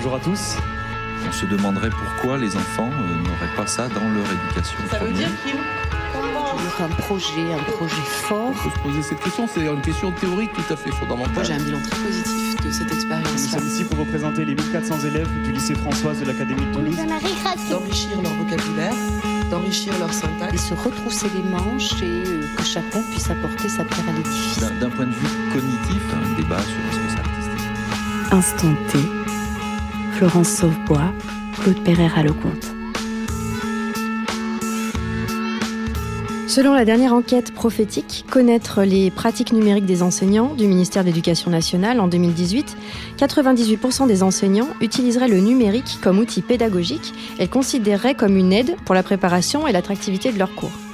bonjour à tous. On se demanderait pourquoi les enfants euh, n'auraient pas ça dans leur éducation. Ça veut dire qu'il un projet, un projet fort. On peut se poser cette question, c'est une question théorique tout à fait fondamentale. Moi j'ai un bilan très positif de cette expérience. Nous sommes ici pour représenter les 1400 élèves du lycée Françoise de l'Académie de Toulouse. D'enrichir leur vocabulaire, d'enrichir leur syntaxe. Et se retrousser les manches et euh, que chacun puisse apporter sa pierre à l'édifice. D'un point de vue cognitif, un débat sur ce que c'est artistique. Instant T. Florence Sauvebois, Claude Pereira Lecomte. Selon la dernière enquête prophétique, connaître les pratiques numériques des enseignants du ministère de l'Éducation nationale en 2018, 98% des enseignants utiliseraient le numérique comme outil pédagogique et le considéreraient comme une aide pour la préparation et l'attractivité de leurs cours.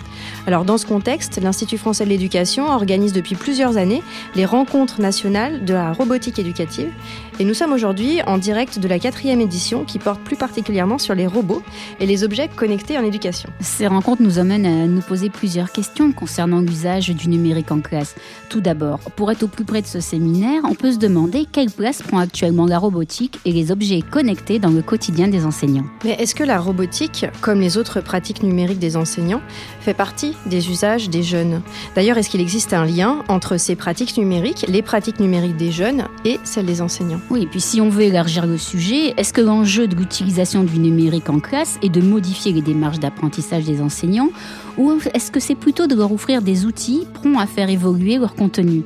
Alors dans ce contexte, l'Institut français de l'éducation organise depuis plusieurs années les rencontres nationales de la robotique éducative. Et nous sommes aujourd'hui en direct de la quatrième édition qui porte plus particulièrement sur les robots et les objets connectés en éducation. Ces rencontres nous amènent à nous poser plusieurs questions concernant l'usage du numérique en classe. Tout d'abord, pour être au plus près de ce séminaire, on peut se demander quelle place prend actuellement la robotique et les objets connectés dans le quotidien des enseignants. Mais est-ce que la robotique, comme les autres pratiques numériques des enseignants, fait partie des usages des jeunes. D'ailleurs, est-ce qu'il existe un lien entre ces pratiques numériques, les pratiques numériques des jeunes et celles des enseignants? Oui, et puis si on veut élargir le sujet, est-ce que l'enjeu de l'utilisation du numérique en classe est de modifier les démarches d'apprentissage des enseignants ou est-ce que c'est plutôt de leur offrir des outils prompts à faire évoluer leur contenu?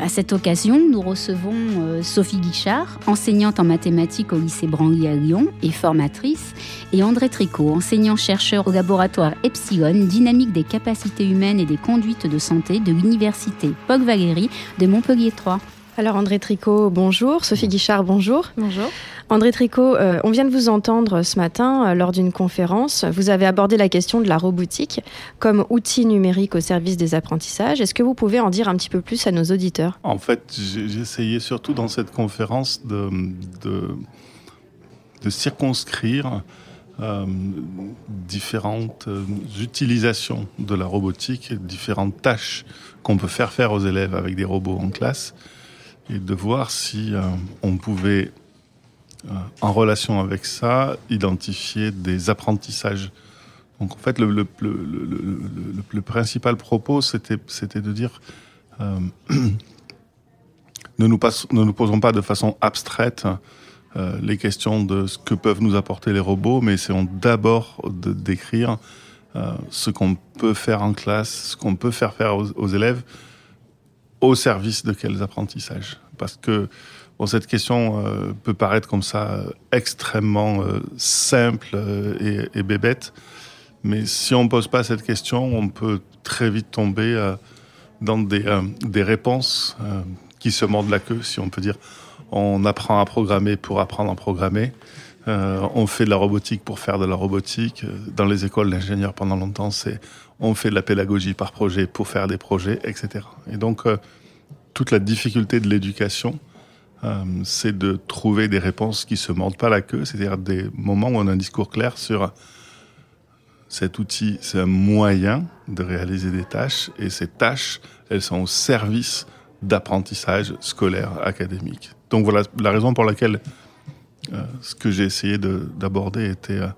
À cette occasion, nous recevons euh, Sophie Guichard, enseignante en mathématiques au lycée Branly à Lyon et formatrice, et André Tricot, enseignant-chercheur au laboratoire Epsilon, dynamique des capacités humaines et des conduites de santé de l'université Paul Valéry de Montpellier 3. Alors André Tricot, bonjour. Sophie Guichard, bonjour. Bonjour. André Tricot, euh, on vient de vous entendre ce matin euh, lors d'une conférence. Vous avez abordé la question de la robotique comme outil numérique au service des apprentissages. Est-ce que vous pouvez en dire un petit peu plus à nos auditeurs? En fait, j'ai essayé surtout dans cette conférence de, de, circonscrire euh, différentes utilisations de la robotique, différentes tâches qu'on peut faire faire aux élèves avec des robots en classe et de voir si euh, on pouvait, euh, en relation avec ça, identifier des apprentissages. Donc en fait, le, principal propos, c'était de dire euh, ne, nous ne nous posons pas de façon abstraite les questions de ce que peuvent nous apporter les robots, mais essayons d'abord de décrire ce qu'on peut faire en classe, ce qu'on peut faire faire aux élèves au service de quels apprentissages? Parce que cette question euh, peut paraître comme ça euh, extrêmement euh, simple et, et, bébête, mais si on ne pose pas cette question, on peut très vite tomber dans des, des réponses qui se mordent la queue, si on peut dire. On apprend à programmer pour apprendre à programmer. on fait de la robotique pour faire de la robotique. Dans les écoles d'ingénieurs, pendant longtemps, c'est on fait de la pédagogie par projet pour faire des projets, etc. Et donc, toute la difficulté de l'éducation, euh, c'est de trouver des réponses qui se mordent pas la queue, c'est-à-dire des moments où on a un discours clair sur cet outil, c'est un moyen de réaliser des tâches, et ces tâches, elles sont au service d'apprentissage scolaire, académique. Donc voilà la raison pour laquelle euh, ce que j'ai essayé d'aborder était euh,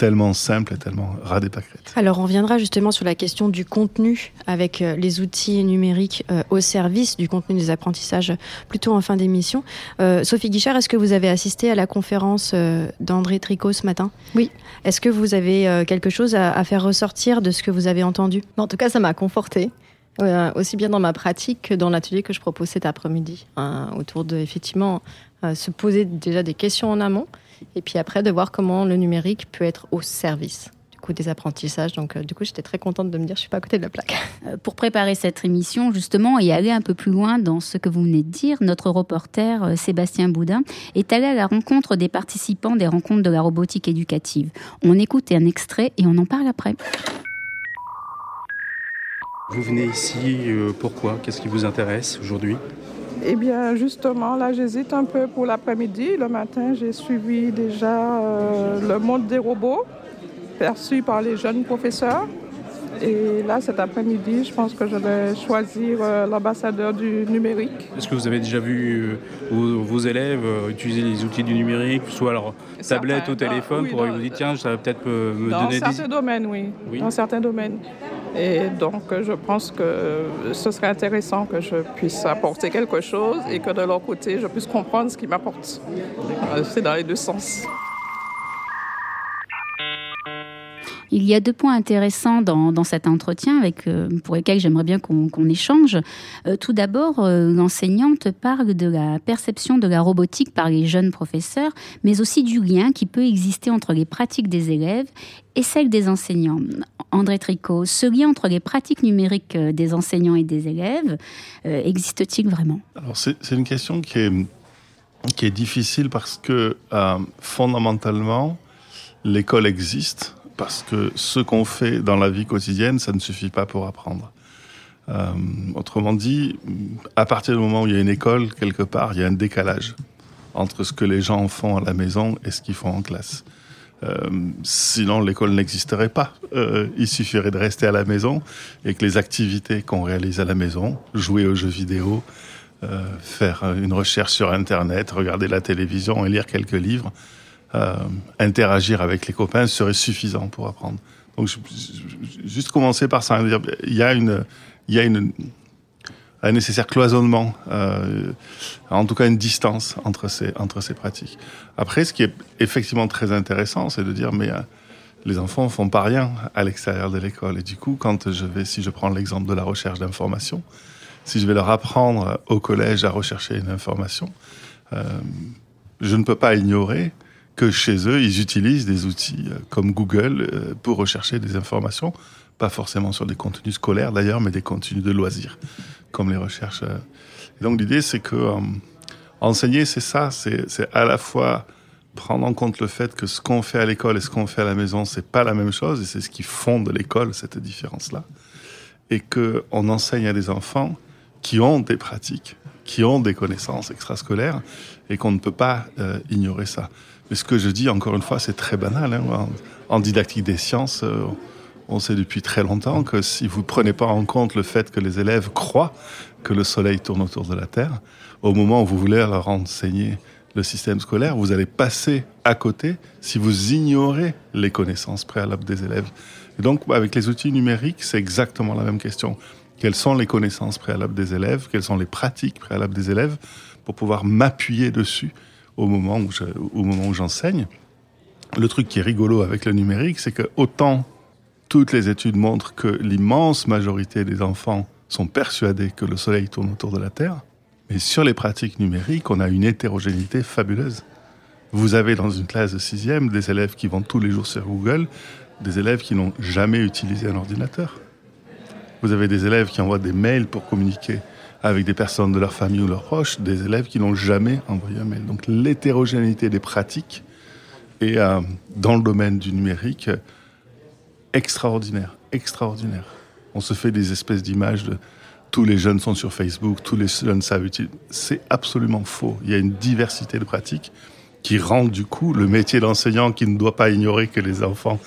tellement simple et tellement ras des pâquerettes. Alors on reviendra justement sur la question du contenu avec euh, les outils numériques euh, au service du contenu des apprentissages plutôt en fin d'émission. Euh, Sophie Guichard, est-ce que vous avez assisté à la conférence d'André Tricot ce matin? Oui. Est-ce que vous avez quelque chose à, faire ressortir de ce que vous avez entendu? En tout cas, ça m'a conforté. aussi bien dans ma pratique que dans l'atelier que je propose cet après-midi, hein, autour de effectivement se poser déjà des questions en amont, et puis après de voir comment le numérique peut être au service du coup des apprentissages. Donc euh, du coup, j'étais très contente de me dire je suis pas à côté de la plaque. Euh, pour préparer cette émission justement et aller un peu plus loin dans ce que vous venez de dire, notre reporter euh, Sébastien Boudin est allé à la rencontre des participants des rencontres de la robotique éducative. On écoute un extrait et on en parle après. Vous venez ici, pourquoi? Qu'est-ce qui vous intéresse aujourd'hui? Eh bien, justement, là, j'hésite un peu pour l'après-midi. Le matin, j'ai suivi déjà euh, le monde des robots, perçu par les jeunes professeurs. Et là, cet après-midi, je pense que je vais choisir euh, l'ambassadeur du numérique. Est-ce que vous avez déjà vu euh, vos, élèves euh, utiliser les outils du numérique, soit leur tablette ou téléphone, pour vous dire tiens, ça va peut-être me dans donner certains domaines, oui. Oui. Dans certains domaines. Et donc, je pense que ce serait intéressant que je puisse apporter quelque chose et que de leur côté, je puisse comprendre ce qu'ils m'apportent. C'est dans les deux sens. Il y a deux points intéressants dans, cet entretien avec, euh, pour lesquels j'aimerais bien qu'on échange. Euh, tout d'abord, euh, l'enseignante parle de la perception de la robotique par les jeunes professeurs, mais aussi du lien qui peut exister entre les pratiques des élèves et celles des enseignants. André Tricot, ce lien entre les pratiques numériques des enseignants et des élèves existe-t-il vraiment? C'est une question qui est, difficile parce que fondamentalement, l'école existe parce que ce qu'on fait dans la vie quotidienne, ça ne suffit pas pour apprendre. Euh, autrement dit, à partir du moment où il y a une école, quelque part, il y a un décalage entre ce que les gens font à la maison et ce qu'ils font en classe. Euh, sinon, l'école n'existerait pas. Euh, il suffirait de rester à la maison et que les activités qu'on réalise à la maison, jouer aux jeux vidéo, faire une recherche sur Internet, regarder la télévision et lire quelques livres, euh, interagir avec les copains serait suffisant pour apprendre. Donc, juste commencer par ça, il y a une, y a une, un nécessaire cloisonnement, euh, en tout cas une distance entre ces, entre ces pratiques. Après, ce qui est effectivement très intéressant, c'est de dire, mais euh, les enfants font pas rien à l'extérieur de l'école. Et du coup, quand je vais, si je prends l'exemple de la recherche d'informations, si je vais leur apprendre au collège à rechercher une information, je ne peux pas ignorer que chez eux, ils utilisent des outils euh, comme Google euh, pour rechercher des informations, pas forcément sur des contenus scolaires d'ailleurs, mais des contenus de loisirs, comme les recherches. euh. Donc l'idée, c'est que enseigner, c'est ça, c'est à la fois prendre en compte le fait que ce qu'on fait à l'école et ce qu'on fait à la maison, c'est pas la même chose, et c'est ce qui fonde l'école, cette différence-là. Et que on enseigne à des enfants qui ont des pratiques, qui ont des connaissances extrascolaires, et qu'on ne peut pas ignorer ça. Ce que je dis, encore une fois, c'est très banal. hein. En, didactique des sciences, euh, on sait depuis très longtemps que si vous ne prenez pas en compte le fait que les élèves croient que le Soleil tourne autour de la Terre, au moment où vous voulez leur enseigner le système scolaire, vous allez passer à côté si vous ignorez les connaissances préalables des élèves. Et donc, avec les outils numériques, c'est exactement la même question. Quelles sont les connaissances préalables des élèves? Quelles sont les pratiques préalables des élèves? Pour pouvoir m'appuyer dessus au moment où au moment où j'enseigne Le truc qui est rigolo avec le numérique, c'est que autant toutes les études montrent que l'immense majorité des enfants sont persuadés que le Soleil tourne autour de la Terre, mais sur les pratiques numériques, on a une hétérogénéité fabuleuse. Vous avez dans une classe de sixième des élèves qui vont tous les jours sur Google, des élèves qui n'ont jamais utilisé un ordinateur. Vous avez des élèves qui envoient des mails pour communiquer avec des personnes de leur famille ou leurs proches, des élèves qui n'ont jamais envoyé un mail. Donc l'hétérogénéité des pratiques est euh, dans le domaine du numérique extraordinaire, extraordinaire. On se fait des espèces d'images de tous les jeunes sont sur Facebook, tous les jeunes savent utiliser. C'est absolument faux. Il y a une diversité de pratiques qui rend du coup le métier d'enseignant qui ne doit pas ignorer que les enfants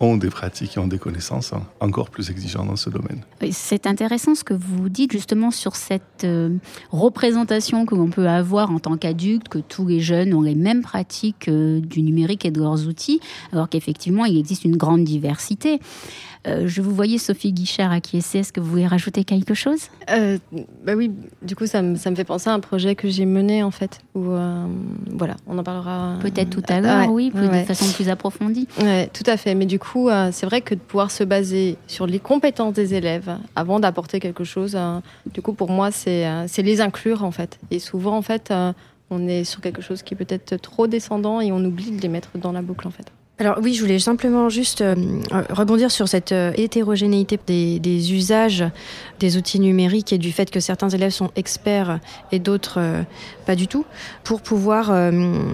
ont des pratiques et ont des connaissances encore plus exigeant dans ce domaine. C'est intéressant ce que vous dites justement sur cette euh, représentation que l'on peut avoir en tant qu'adulte, que tous les jeunes ont les mêmes pratiques euh, du numérique et de leurs outils, alors qu'effectivement il existe une grande diversité. Euh, je vous voyais Sophie Guichard acquiescer, est-ce que vous voulez rajouter quelque chose? Euh, bah oui, du coup, ça me, ça me fait penser à un projet que j'ai mené, en fait, où, euh, voilà, on en parlera. Peut-être tout à l'heure, ouais, oui, plus- ouais. de façon plus approfondie. Ouais, tout à fait. Mais du coup, c'est vrai que de pouvoir se baser sur les compétences des élèves avant d'apporter quelque chose, du coup, pour moi, c'est c'est les inclure, en fait. Et souvent, en fait, on est sur quelque chose qui peut être trop descendant et on oublie de les mettre dans la boucle, en fait. Alors oui, je voulais simplement juste euh, rebondir sur cette euh, hétérogénéité des, usages des outils numériques et du fait que certains élèves sont experts et d'autres euh, pas du tout, pour pouvoir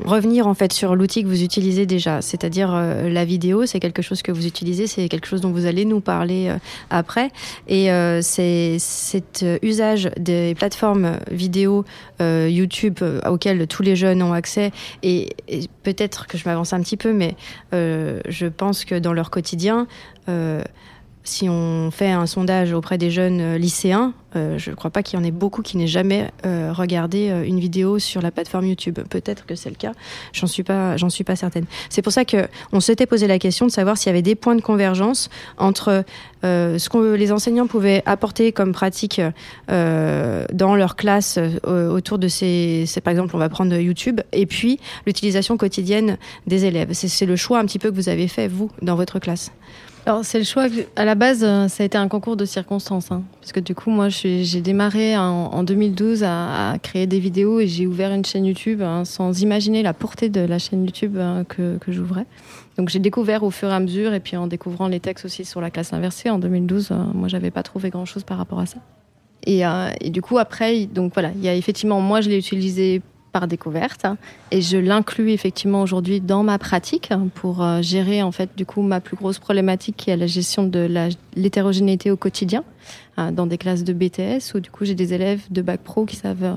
revenir en fait sur l'outil que vous utilisez déjà, c'est-à-dire la vidéo, c'est quelque chose que vous utilisez, c'est quelque chose dont vous allez nous parler après, et c'est cet usage des plateformes vidéo YouTube auxquelles tous les jeunes ont accès, et peut-être que je m'avance un petit peu, mais euh, je pense que dans leur quotidien, euh, si on fait un sondage auprès des jeunes lycéens, je ne crois pas qu'il y en ait beaucoup qui n'aient jamais regardé une vidéo sur la plateforme YouTube. Peut-être que c'est le cas, j'en suis pas, j'en suis pas certaine. C'est pour ça que on s'était posé la question de savoir s'il y avait des points de convergence entre ce que les enseignants pouvaient apporter comme pratique dans leur classe autour de ces, par exemple, on va prendre YouTube, et puis l'utilisation quotidienne des élèves. C'est le choix un petit peu que vous avez fait vous dans votre classe. Alors c'est le choix. À la base, euh, ça a été un concours de circonstances, hein. parce que du coup, moi, j'ai démarré en, 2012 à, créer des vidéos et j'ai ouvert une chaîne YouTube hein, sans imaginer la portée de la chaîne YouTube hein, que, que j'ouvrais. Donc j'ai découvert au fur et à mesure, et puis en découvrant les textes aussi sur la classe inversée en 2012, euh, moi, j'avais pas trouvé grand chose par rapport à ça. Et, euh, et, du coup, après, donc voilà, il y a effectivement, moi, je l'ai utilisé par découverte. Et je l'inclus effectivement aujourd'hui dans ma pratique pour euh, gérer en fait du coup ma plus grosse problématique qui est la gestion de l'hétérogénéité au quotidien euh, dans des classes de BTS où du coup j'ai des élèves de bac pro qui savent euh,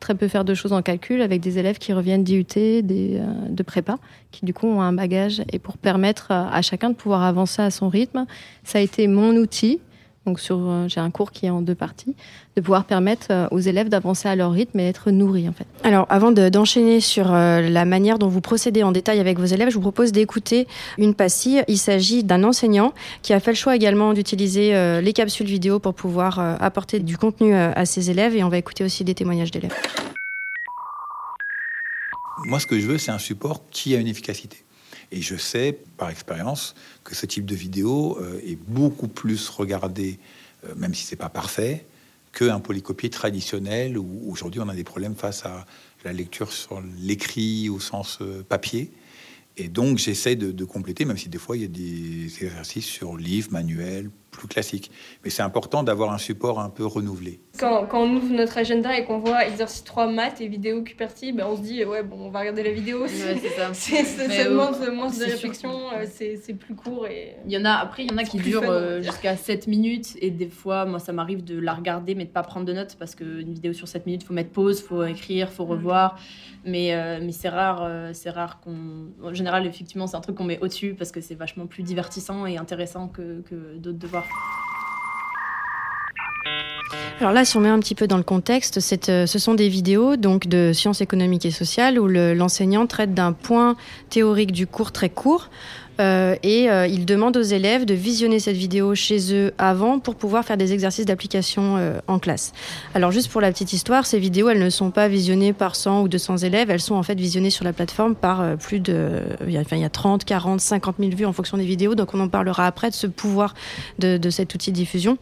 très peu faire de choses en calcul avec des élèves qui reviennent d'IUT, des, de prépa, qui du coup ont un bagage. Et pour permettre à chacun de pouvoir avancer à son rythme, ça a été mon outil donc sur, euh, j'ai un cours qui est en deux parties, de pouvoir permettre euh, aux élèves d'avancer à leur rythme et être nourris en fait. Alors avant d'enchaîner sur euh, la manière dont vous procédez en détail avec vos élèves, je vous propose d'écouter une pastille. Il s'agit d'un enseignant qui a fait le choix également d'utiliser les capsules vidéo pour pouvoir apporter du contenu à ses élèves et on va écouter aussi des témoignages d'élèves. Moi ce que je veux c'est un support qui a une efficacité. Et je sais par expérience que ce type de vidéo euh, est beaucoup plus regardé, euh, même si c'est pas parfait, qu'un polycopier traditionnel où aujourd'hui on a des problèmes face à la lecture sur l'écrit au sens euh, papier. Et donc j'essaie de, compléter, même si des fois il y a des exercices sur livres, manuels, plus classiques. Mais c'est important d'avoir un support un peu renouvelé. Quand, quand on ouvre notre agenda et qu'on voit exercice 3 maths et vidéo QPerty, ben on se dit ouais bon on va regarder la vidéo. c'est ça. ça demande moins de réflexion, euh, c'est plus court et. Il y en a après il y en a qui durent euh, jusqu'à 7 minutes et des fois moi ça m'arrive de la regarder mais de pas prendre de notes parce qu'une vidéo sur 7 minutes faut mettre pause, faut écrire, faut revoir. Mais, euh, mais c'est rare, c'est rare qu'on. En général, effectivement, c'est un truc qu'on met au-dessus parce que c'est vachement plus divertissant et intéressant que, que d'autres devoirs. Alors là, si on met un petit peu dans le contexte, euh, ce sont des vidéos donc de sciences économiques et sociales où l'enseignant traite d'un point théorique du cours très court. Euh, et euh, il demande aux élèves de visionner cette vidéo chez eux avant pour pouvoir faire des exercices d'application en classe. Alors juste pour la petite histoire, ces vidéos, elles ne sont pas visionnées par 100 ou 200 élèves, elles sont en fait visionnées sur la plateforme par plus de... Enfin, il y a 30, 40, 50 000 vues en fonction des vidéos, donc on en parlera après de ce pouvoir de, cet outil de diffusion.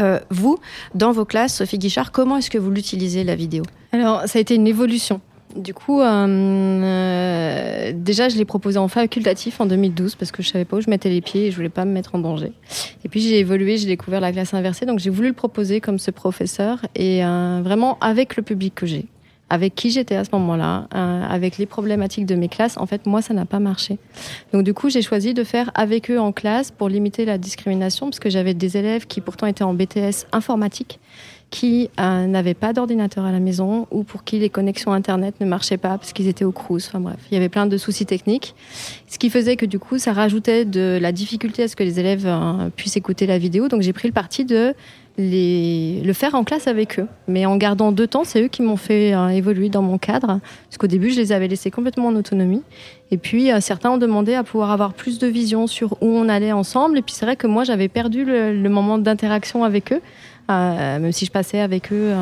Euh, vous, dans vos classes, Sophie Guichard, comment est-ce que vous l'utilisez, la vidéo? Alors, ça a été une évolution. Du coup, euh, euh, déjà, je l'ai proposé en facultatif en 2012 parce que je savais pas où je mettais les pieds et je voulais pas me mettre en danger. Et puis j'ai évolué, j'ai découvert la classe inversée, donc j'ai voulu le proposer comme ce professeur et vraiment avec le public que j'ai avec qui j'étais à ce moment-là, euh, avec les problématiques de mes classes, en fait, moi, ça n'a pas marché. Donc, du coup, j'ai choisi de faire avec eux en classe pour limiter la discrimination, parce que j'avais des élèves qui pourtant étaient en BTS informatique, qui euh, n'avaient pas d'ordinateur à la maison ou pour qui les connexions Internet ne marchaient pas parce qu'ils étaient au Crous. Enfin bref, il y avait plein de soucis techniques. Ce qui faisait que du coup, ça rajoutait de la difficulté à ce que les élèves euh, puissent écouter la vidéo. Donc j'ai pris le parti de les, le faire en classe avec eux. Mais en gardant deux temps, c'est eux qui m'ont fait euh, évoluer dans mon cadre. Parce qu'au début, je les avais laissés complètement en autonomie. Et puis, euh, certains ont demandé à pouvoir avoir plus de vision sur où on allait ensemble. Et puis, c'est vrai que moi, j'avais perdu le, moment d'interaction avec eux. Euh, même si je passais avec eux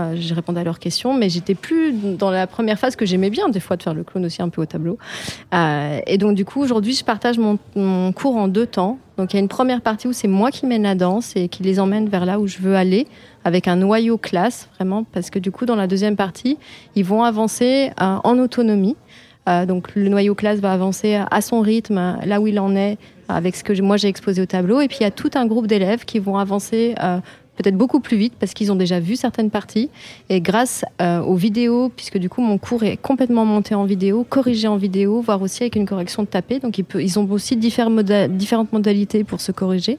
euh, j'ai répondu à leurs questions, mais j'étais plus dans la première phase que j'aimais bien, des fois, de faire le clown aussi un peu au tableau. Euh, et donc, du coup, aujourd'hui, je partage mon, mon, cours en deux temps. Donc, il y a une première partie où c'est moi qui mène la danse et qui les emmène vers là où je veux aller, avec un noyau classe, vraiment, parce que du coup, dans la deuxième partie, ils vont avancer euh, en autonomie. Euh, donc, le noyau classe va avancer à son rythme, là où il en est, avec ce que moi j'ai exposé au tableau. Et puis, il y a tout un groupe d'élèves qui vont avancer euh, peut-être beaucoup plus vite parce qu'ils ont déjà vu certaines parties. Et grâce euh, aux vidéos, puisque du coup mon cours est complètement monté en vidéo, corrigé en vidéo, voire aussi avec une correction de tapé, donc ils, ont aussi différentes modalités pour se corriger.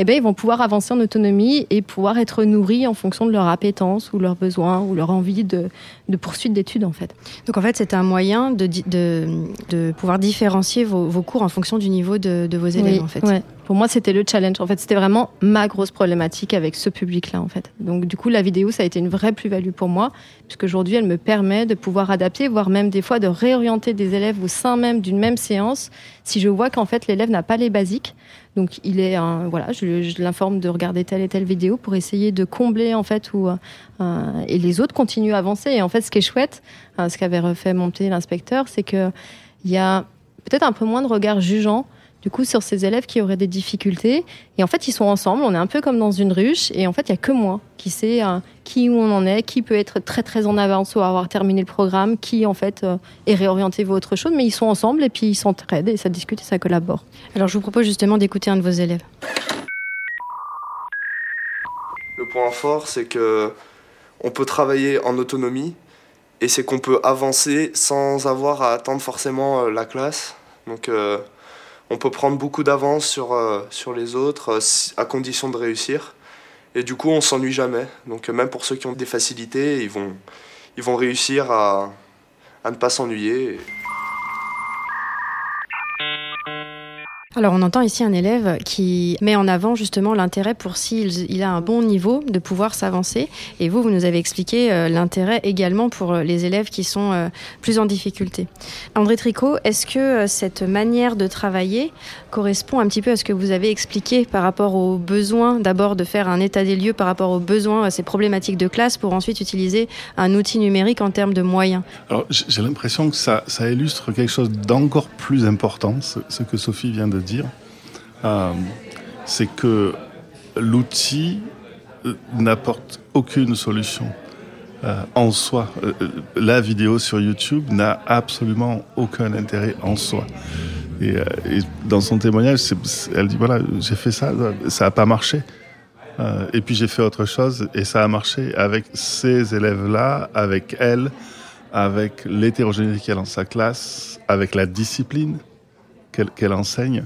Eh bien, ils vont pouvoir avancer en autonomie et pouvoir être nourris en fonction de leur appétence ou leurs besoins ou leur envie de, de poursuite d'études, en fait. Donc, en fait, c'est un moyen de, de, de pouvoir différencier vos, vos, cours en fonction du niveau de, de vos élèves, en fait. Ouais. pour moi, c'était le challenge. En fait, c'était vraiment ma grosse problématique avec ce public-là, en fait. Donc, du coup, la vidéo, ça a été une vraie plus-value pour moi, puisque aujourd'hui, elle me permet de pouvoir adapter, voire même des fois de réorienter des élèves au sein même d'une même séance, si je vois qu'en fait, l'élève n'a pas les basiques. Donc, il est, voilà, je, l'informe de regarder telle et telle vidéo pour essayer de combler, en fait, où, euh, et les autres continuent à avancer. Et en fait, ce qui est chouette, euh, ce qu'avait refait monter l'inspecteur, c'est que il y a peut-être un peu moins de regard jugeant du coup sur ces élèves qui auraient des difficultés. Et en fait, ils sont ensemble, on est un peu comme dans une ruche, et en fait, il n'y a que moi qui sais euh, qui où on en est, qui peut être très très en avance ou avoir terminé le programme, qui en fait euh, est réorienté vers autre chose, mais ils sont ensemble et puis ils s'entraident et ça discute et ça collabore. Alors je vous propose justement d'écouter un de vos élèves. Le point fort, c'est que on peut travailler en autonomie et c'est qu'on peut avancer sans avoir à attendre forcément euh, la classe. Donc on peut prendre beaucoup d'avance sur, euh, sur les autres euh, à condition de réussir. Et du coup, on s'ennuie jamais. Donc même pour ceux qui ont des facilités, ils vont, ils vont réussir à, à ne pas s'ennuyer. Alors on entend ici un élève qui met en avant justement l'intérêt pour s'il il a un bon niveau de pouvoir s'avancer. Et vous, vous nous avez expliqué euh, l'intérêt également pour euh, les élèves qui sont euh, plus en difficulté. André Tricot, est-ce que cette manière de travailler correspond un petit peu à ce que vous avez expliqué par rapport aux besoins, d'abord de faire un état des lieux par rapport aux besoins, à ces problématiques de classe, pour ensuite utiliser un outil numérique en termes de moyens? Alors j'ai l'impression que ça, ça illustre quelque chose d'encore plus important, ce que Sophie vient de dire, euh, c'est que l'outil euh, n'apporte aucune solution. Euh, en soi, la vidéo sur YouTube n'a absolument aucun intérêt en soi. Et, dans son témoignage, elle dit voilà, j'ai fait ça, ça n'a pas marché. et puis j'ai fait autre chose et ça a marché avec ces élèves-là, avec elle, avec l'hétérogénéité qu'elle a dans sa classe, avec la discipline qu'elle enseigne.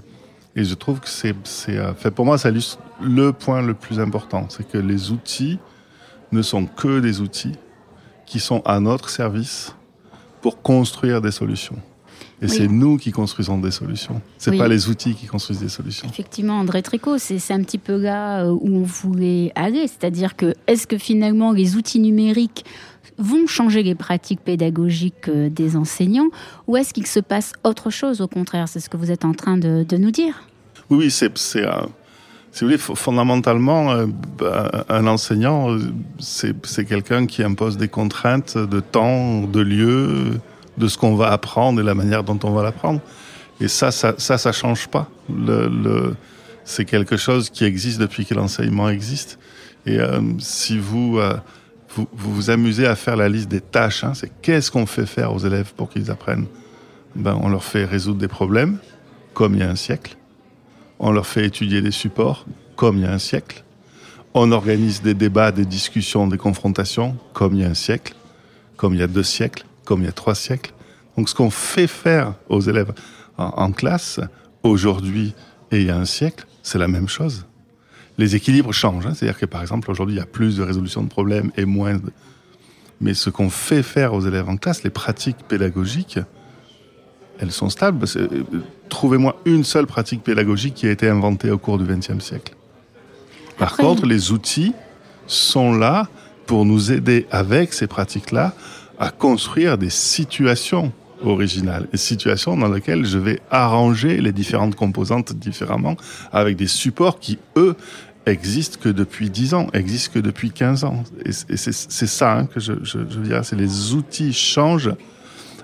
Et je trouve que c'est, euh, fait pour moi, ça illustre le point le plus important, c'est que les outils ne sont que des outils qui sont à notre service pour construire des solutions. Et c'est nous qui construisons des solutions. C'est n'est pas les outils qui construisent des solutions. Effectivement, André Tricot, c'est un petit peu là où on voulait aller. C'est-à-dire que est-ce que finalement les outils numériques vont changer les pratiques pédagogiques euh, des enseignants ou est-ce qu'il se passe autre chose au contraire? C'est ce que vous êtes en train de, nous dire Oui, c'est, c'est si vous voulez, fondamentalement, euh, bah, un enseignant, c'est, quelqu'un qui impose des contraintes de temps, de lieu, de ce qu'on va apprendre et la manière dont on va l'apprendre. Et ça, ça, ça, ça change pas. C'est quelque chose qui existe depuis que l'enseignement existe. Et euh, si vous vous, vous, amusez à faire la liste des tâches. Hein. C'est qu'est-ce qu'on fait faire aux élèves pour qu'ils apprennent? Ben, On leur fait résoudre des problèmes, comme il y a un siècle. On leur fait étudier des supports, comme il y a un siècle. On organise des débats, des discussions, des confrontations, comme il y a un siècle, comme il y a deux siècles, comme il y a trois siècles. Donc ce qu'on fait faire aux élèves en, en classe, aujourd'hui et il y a un siècle, c'est la même chose les équilibres changent. Hein. C'est-à-dire que, par exemple, aujourd'hui, il y a plus de résolution de problèmes et moins de... Mais ce qu'on fait faire aux élèves en classe, les pratiques pédagogiques, elles sont stables. Euh, trouvez-moi une seule pratique pédagogique qui a été inventée au cours du XXe siècle. Par contre, les outils sont là pour nous aider avec ces pratiques-là à construire des situations originales, des situations dans lesquelles je vais arranger les différentes composantes différemment avec des supports qui, eux, existent que depuis 10 ans, existent que depuis 15 ans. Et c'est ça hein, que je, je, je dirais, c'est les outils changent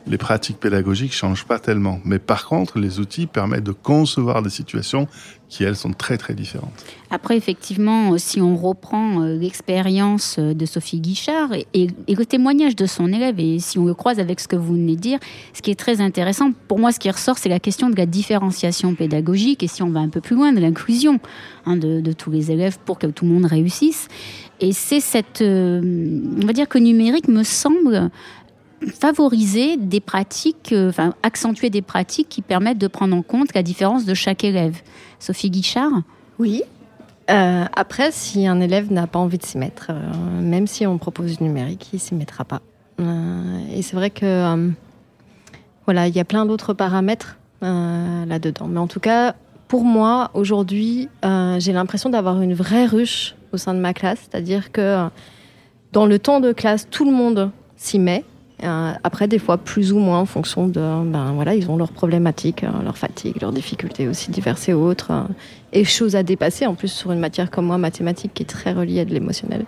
les pratiques pédagogiques changent pas tellement. Mais par contre, les outils permettent de concevoir des situations qui, elles, sont très, très différentes. Après, effectivement, euh, si on reprend euh, l'expérience euh, de Sophie Guichard et, le témoignage de son élève, et si on le croise avec ce que vous venez de dire, ce qui est très intéressant, pour moi, ce qui ressort, c'est la question de la différenciation pédagogique, et si on va un peu plus loin, de l'inclusion hein, de, de, tous les élèves pour que tout le monde réussisse. Et c'est cette... on va dire que numérique me semble favoriser des pratiques, euh, enfin accentuer des pratiques qui permettent de prendre en compte la différence de chaque élève. Sophie Guichard Oui. Euh, après, si un élève n'a pas envie de s'y mettre, euh, même si on propose du numérique, il s'y mettra pas. et c'est vrai que voilà, il y a plein d'autres paramètres là-dedans. Mais en tout cas, pour moi, aujourd'hui, j'ai l'impression d'avoir une vraie ruche au sein de ma classe, c'est-à-dire que dans le temps de classe, tout le monde s'y met. Euh, après, des fois, plus ou moins en fonction de. Ben voilà, ils ont leurs problématiques, euh, leurs fatigues, leurs difficultés aussi diverses et autres, euh, et choses à dépasser, en plus sur une matière comme moi, mathématiques, qui est très reliée à de l'émotionnel.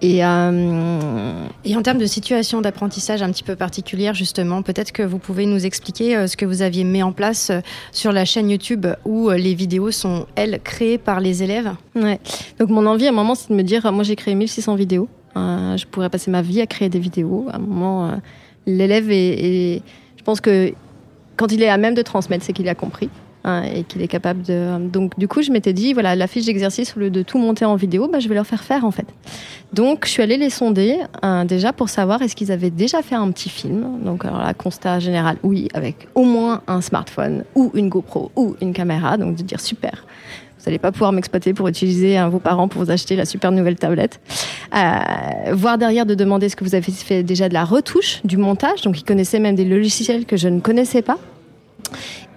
Et, et, en termes de situation d'apprentissage un petit peu particulière, justement, peut-être que vous pouvez nous expliquer ce que vous aviez mis en place sur la chaîne YouTube où les vidéos sont, elles, créées par les élèves? Ouais. Donc, mon envie à un moment, c'est de me dire moi, j'ai créé 1600 vidéos. Euh, je pourrais passer ma vie à créer des vidéos. À un moment, euh, l'élève est, Je pense que quand il est à même de transmettre, c'est qu'il a compris. Hein, et qu'il est capable de. Donc, du coup, je m'étais dit, voilà, la fiche d'exercice, au lieu de tout monter en vidéo, bah, je vais leur faire faire, en fait. Donc, je suis allée les sonder, hein, déjà pour savoir est-ce qu'ils avaient déjà fait un petit film? Donc, alors là, constat général, oui, avec au moins un smartphone, ou une GoPro, ou une caméra. Donc, de dire, super, vous n'allez pas pouvoir m'exploiter pour utiliser vos parents pour vous acheter la super nouvelle tablette. Euh, voir derrière de demander ce que vous avez fait déjà de la retouche, du montage. Donc ils connaissaient même des logiciels que je ne connaissais pas.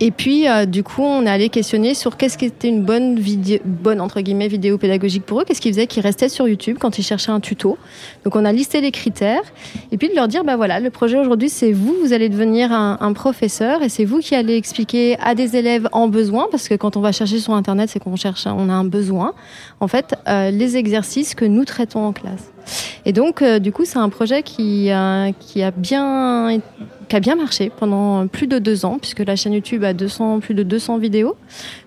Et puis, euh, du coup, on est allé questionner sur qu'est-ce qui était une bonne vidéo, bonne entre guillemets vidéo pédagogique pour eux. Qu'est-ce qu'ils faisaient qui restaient sur YouTube quand ils cherchaient un tuto. Donc, on a listé les critères et puis de leur dire, bah voilà, le projet aujourd'hui, c'est vous, vous allez devenir un, professeur et c'est vous qui allez expliquer à des élèves en besoin, parce que quand on va chercher sur Internet, c'est qu'on cherche, on a un besoin. En fait, euh, les exercices que nous traitons en classe. Et donc, euh, du coup, c'est un projet qui, qui a bien qui a bien marché pendant plus de deux ans, puisque la chaîne YouTube a 200, plus de 200 vidéos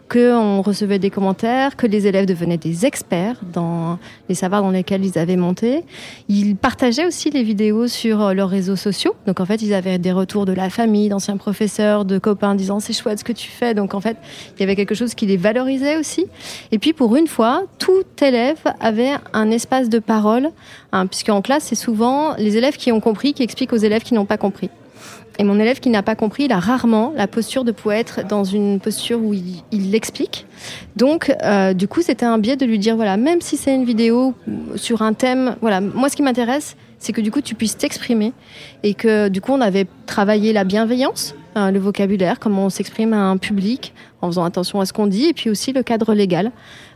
qu'on recevait des commentaires, que les élèves devenaient des experts dans les savoirs dans lesquels ils avaient monté. Ils partageaient aussi les vidéos sur euh, leurs réseaux sociaux. Donc en fait, ils avaient des retours de la famille, d'anciens professeurs, de copains disant c'est chouette ce que tu fais. Donc en fait, il y avait quelque chose qui les valorisait aussi. Et puis pour une fois, tout élève avait un espace de parole, hein, puisque en classe, c'est souvent les élèves qui ont compris qui expliquent aux élèves qui n'ont pas compris. Et mon élève qui n'a pas compris, il a rarement la posture de être dans une posture où il l'explique. Donc, euh, du coup, c'était un biais de lui dire, voilà, même si c'est une vidéo sur un thème, voilà, moi, ce qui m'intéresse, c'est que du coup, tu puisses t'exprimer et que du coup, on avait travaillé la bienveillance, euh, le vocabulaire, comment on s'exprime à un public en faisant attention à ce qu'on dit, et puis aussi le cadre légal.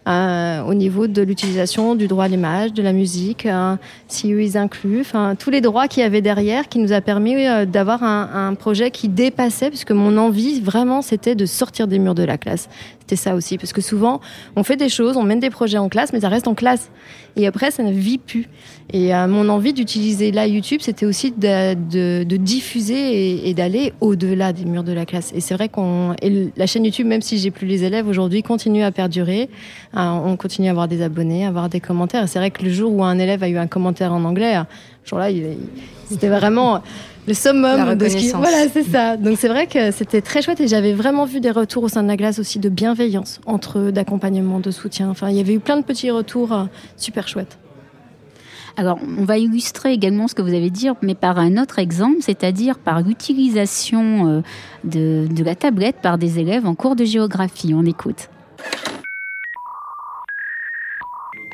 Euh, au niveau de l'utilisation du droit à l'image, de la musique, euh, si eux ils incluent, tous les droits qu'il y avait derrière qui nous a permis euh, d'avoir un, projet qui dépassait, puisque mon envie vraiment c'était de sortir des murs de la classe. C'était ça aussi, parce que souvent on fait des choses, on mène des projets en classe, mais ça reste en classe. Et après ça ne vit plus. Et mon envie d'utiliser la YouTube, c'était aussi de, diffuser et, et d'aller au-delà des murs de la classe. Et c'est vrai qu'on la chaîne YouTube, même si j'ai plus les élèves aujourd'hui, continue à perdurer. Euh, on continue à avoir des abonnés, à avoir des commentaires. Et c'est vrai que le jour où un élève a eu un commentaire en anglais, ce jour-là, c'était vraiment le summum de ce qui... Voilà, c'est ça. Donc c'est vrai que c'était très chouette et j'avais vraiment vu des retours au sein de la glace aussi de bienveillance entre eux, d'accompagnement, de soutien. Enfin, il y avait eu plein de petits retours euh, super chouettes. Alors, on va illustrer également ce que vous avez dit, mais par un autre exemple, c'est-à-dire par l'utilisation euh, de, de la tablette par des élèves en cours de géographie. On écoute.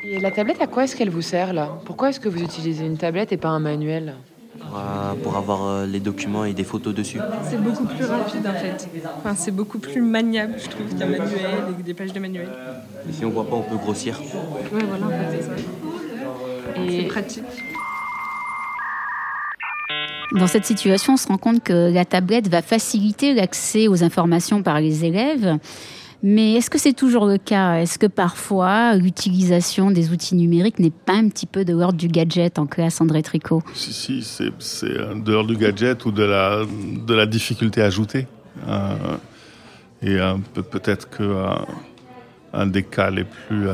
Et la tablette, à quoi est-ce qu'elle vous sert là? Pourquoi est-ce que vous utilisez une tablette et pas un manuel? Pour avoir euh, les documents et des photos dessus. C'est beaucoup plus rapide en fait. Enfin, c'est beaucoup plus maniable, je trouve, qu'un manuel des pages de manuel. Et si on voit pas, on peut grossir. Ouais, voilà, en fait, c'est ça. Et c'est pratique. Dans cette situation, on se rend compte que la tablette va faciliter l'accès aux informations par les élèves. Mais est-ce que c'est toujours le cas? Est-ce que parfois l'utilisation des outils numériques n'est pas un petit peu de l'ordre du gadget en classe, André Tricot? Si, si c'est de l'ordre du gadget ou de la, de la difficulté ajoutée. Euh, et euh, peut-être que euh, un des cas les plus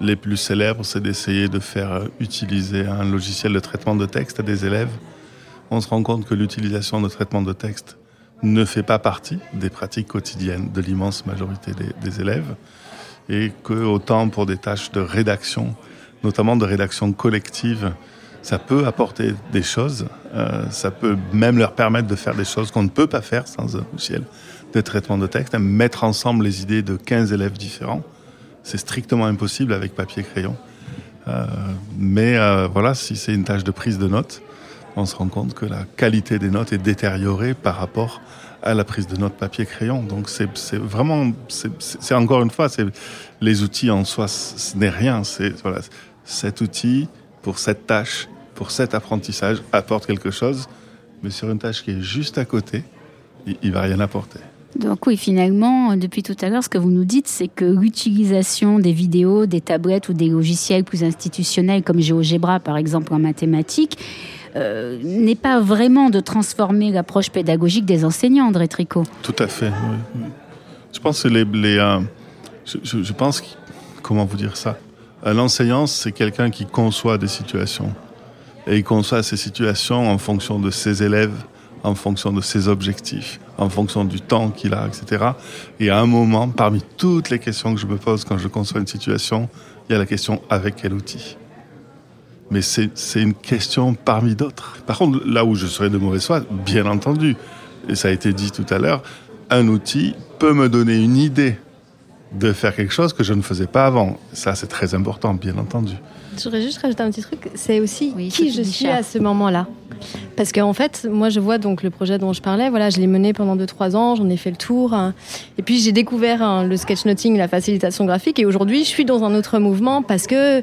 les plus célèbres, c'est d'essayer de faire euh, utiliser un logiciel de traitement de texte à des élèves. On se rend compte que l'utilisation de traitement de texte ne fait pas partie des pratiques quotidiennes de l'immense majorité des, élèves et que autant pour des tâches de rédaction, notamment de rédaction collective, ça peut apporter des choses, euh, ça peut même leur permettre de faire des choses qu'on ne peut pas faire sans un logiciel de traitement de texte, mettre ensemble les idées de 15 élèves différents c'est strictement impossible avec papier crayon. Euh, mais euh, voilà, si c'est une tâche de prise de notes, on se rend compte que la qualité des notes est détériorée par rapport à la prise de notes papier crayon. Donc c'est vraiment, c'est encore une fois, les outils en soi, ce n'est rien. C'est voilà, cet outil pour cette tâche, pour cet apprentissage apporte quelque chose, mais sur une tâche qui est juste à côté, il, il va rien apporter. Donc oui, finalement, depuis tout à l'heure, ce que vous nous dites, c'est que l'utilisation des vidéos, des tablettes ou des logiciels plus institutionnels comme GeoGebra, par exemple, en mathématiques, euh, n'est pas vraiment de transformer l'approche pédagogique des enseignants, André Tricot. Tout à fait. Je pense que les, euh, je, pense, comment vous dire ça? L'enseignant, c'est quelqu'un qui conçoit des situations. Et il conçoit ces situations en fonction de ses élèves, en fonction de ses objectifs, en fonction du temps qu'il a, etc. Et à un moment, parmi toutes les questions que je me pose quand je conçois une situation, il y a la question avec quel outil mais c'est une question parmi d'autres. Par contre, là où je serais de mauvaise foi, bien entendu, et ça a été dit tout à l'heure, un outil peut me donner une idée de faire quelque chose que je ne faisais pas avant. Ça, c'est très important, bien entendu. J'aurais juste rajouté un petit truc, c'est aussi qui je suis à ce moment-là. Parce qu'en fait, moi, je vois donc le projet dont je parlais, voilà, je l'ai mené pendant 2-3 ans, j'en ai fait le tour. Hein. et puis, j'ai découvert hein, le sketchnoting, la facilitation graphique. Et aujourd'hui, je suis dans un autre mouvement parce que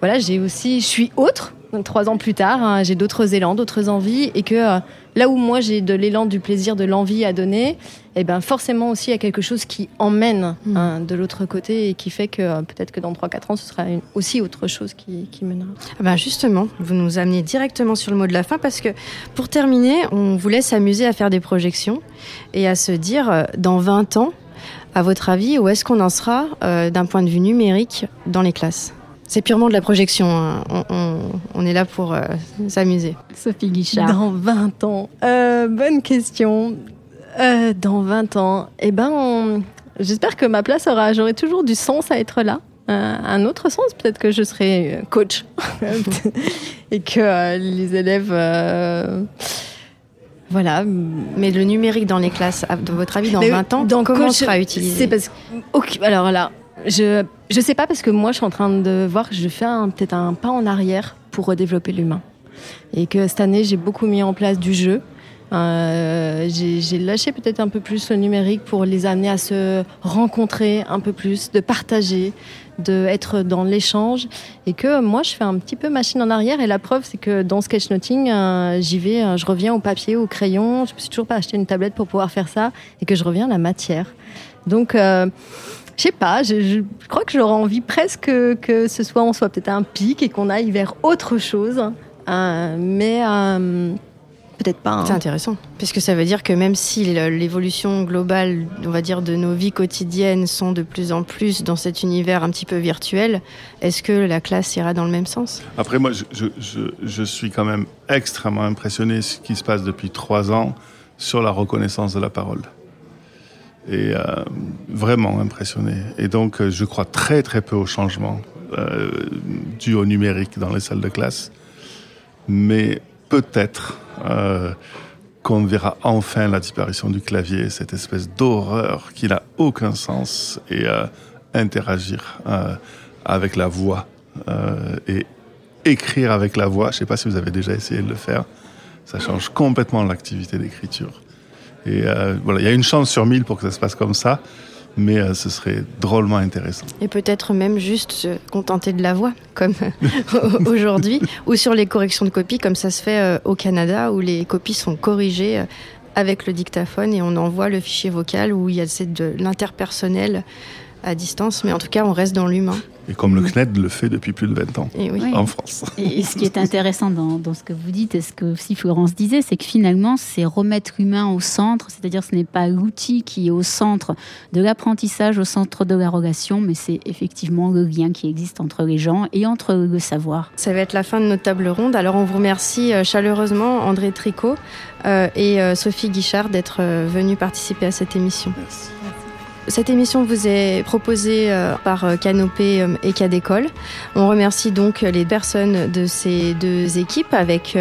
voilà, j'ai aussi, je suis autre. trois ans plus tard, hein, j'ai d'autres élans, d'autres envies, et que euh, là où moi j'ai de l'élan, du plaisir, de l'envie à donner, et eh ben forcément aussi il y a quelque chose qui emmène hmm. hein, de l'autre côté et qui fait que euh, peut-être que dans 3-4 ans ce sera aussi autre chose qui, qui mènera. Ah ben justement, vous nous amenez directement sur le mot de la fin parce que pour terminer, on vous laisse amuser à faire des projections et à se dire euh, dans 20 ans, à votre avis, où est-ce qu'on en sera d'un point de vue numérique dans les classes? C'est purement de la projection. Hein. On, est là pour euh, s'amuser. Sophie Guichard. Dans 20 ans. Euh, bonne question. Euh, dans 20 ans, eh ben, j'espère que ma place aura, j'aurai toujours du sens à être là. un autre sens, peut-être que je serai coach et que les élèves. Voilà. Mais le numérique dans les classes, à votre avis, dans 20 ans, comment sera utilisé C'est parce que, alors là, je je sais pas parce que moi je suis en train de voir que je fais peut-être un pas en arrière pour redévelopper l'humain et que cette année j'ai beaucoup mis en place du jeu. Euh, j'ai lâché peut-être un peu plus le numérique pour les amener à se rencontrer un peu plus, de partager, de dans l'échange et que moi je fais un petit peu machine en arrière et la preuve c'est que dans sketchnoting euh, j'y vais, euh, je reviens au papier, au crayon, je me suis toujours pas acheté une tablette pour pouvoir faire ça et que je reviens à la matière. Donc euh, je sais pas, je, crois que j'aurais envie presque que ce soit, on soit peut-être un pic et qu'on aille vers autre chose. Euh, mais peut-être pas. Hein. C'est intéressant, puisque ça veut dire que même si l'évolution globale, on va dire, de nos vies quotidiennes sont de plus en plus dans cet univers un petit peu virtuel, est-ce que la classe ira dans le même sens? Après, moi, je, je, suis quand même extrêmement impressionné de ce qui se passe depuis trois ans sur la reconnaissance de la parole et euh, vraiment impressionné. Et donc, euh, je crois très très peu au changement euh, dû au numérique dans les salles de classe, mais peut-être euh, qu'on verra enfin la disparition du clavier, cette espèce d'horreur qui n'a aucun sens, et euh, interagir euh, avec la voix et écrire avec la voix. Je ne sais pas si vous avez déjà essayé de le faire. Ça change complètement l'activité d'écriture. Et voilà, il y a une chance sur mille pour que ça se passe comme ça, mais euh, ce serait drôlement intéressant. Et peut-être même juste se contenter de la voix, comme aujourd'hui, ou sur les corrections de copies, comme ça se fait euh, au Canada, où les copies sont corrigées avec le dictaphone et on envoie le fichier vocal où il y a de l'interpersonnel à distance, mais en tout cas, on reste dans l'humain. Et comme le CNED le fait depuis plus de 20 ans en France. Et, ce qui est intéressant dans, dans, ce que vous dites et ce que aussi Florence disait, c'est que finalement, c'est remettre l'humain au centre, c'est-à-dire ce n'est pas l'outil qui est au centre de l'apprentissage, au centre de la relation, mais c'est effectivement le lien qui existe entre les gens et entre le savoir. Ça va être la fin de notre table ronde. Alors on vous remercie euh, chaleureusement, André Tricot euh, et euh, Sophie Guichard, d'être venus participer à cette émission. Merci. Cette émission vous est proposée euh, par euh, Canopé euh, et Cadécole. On remercie donc les personnes de ces deux équipes avec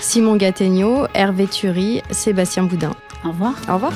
Simon Gattegno, Hervé Thury, Sébastien Boudin. Au revoir. Au revoir.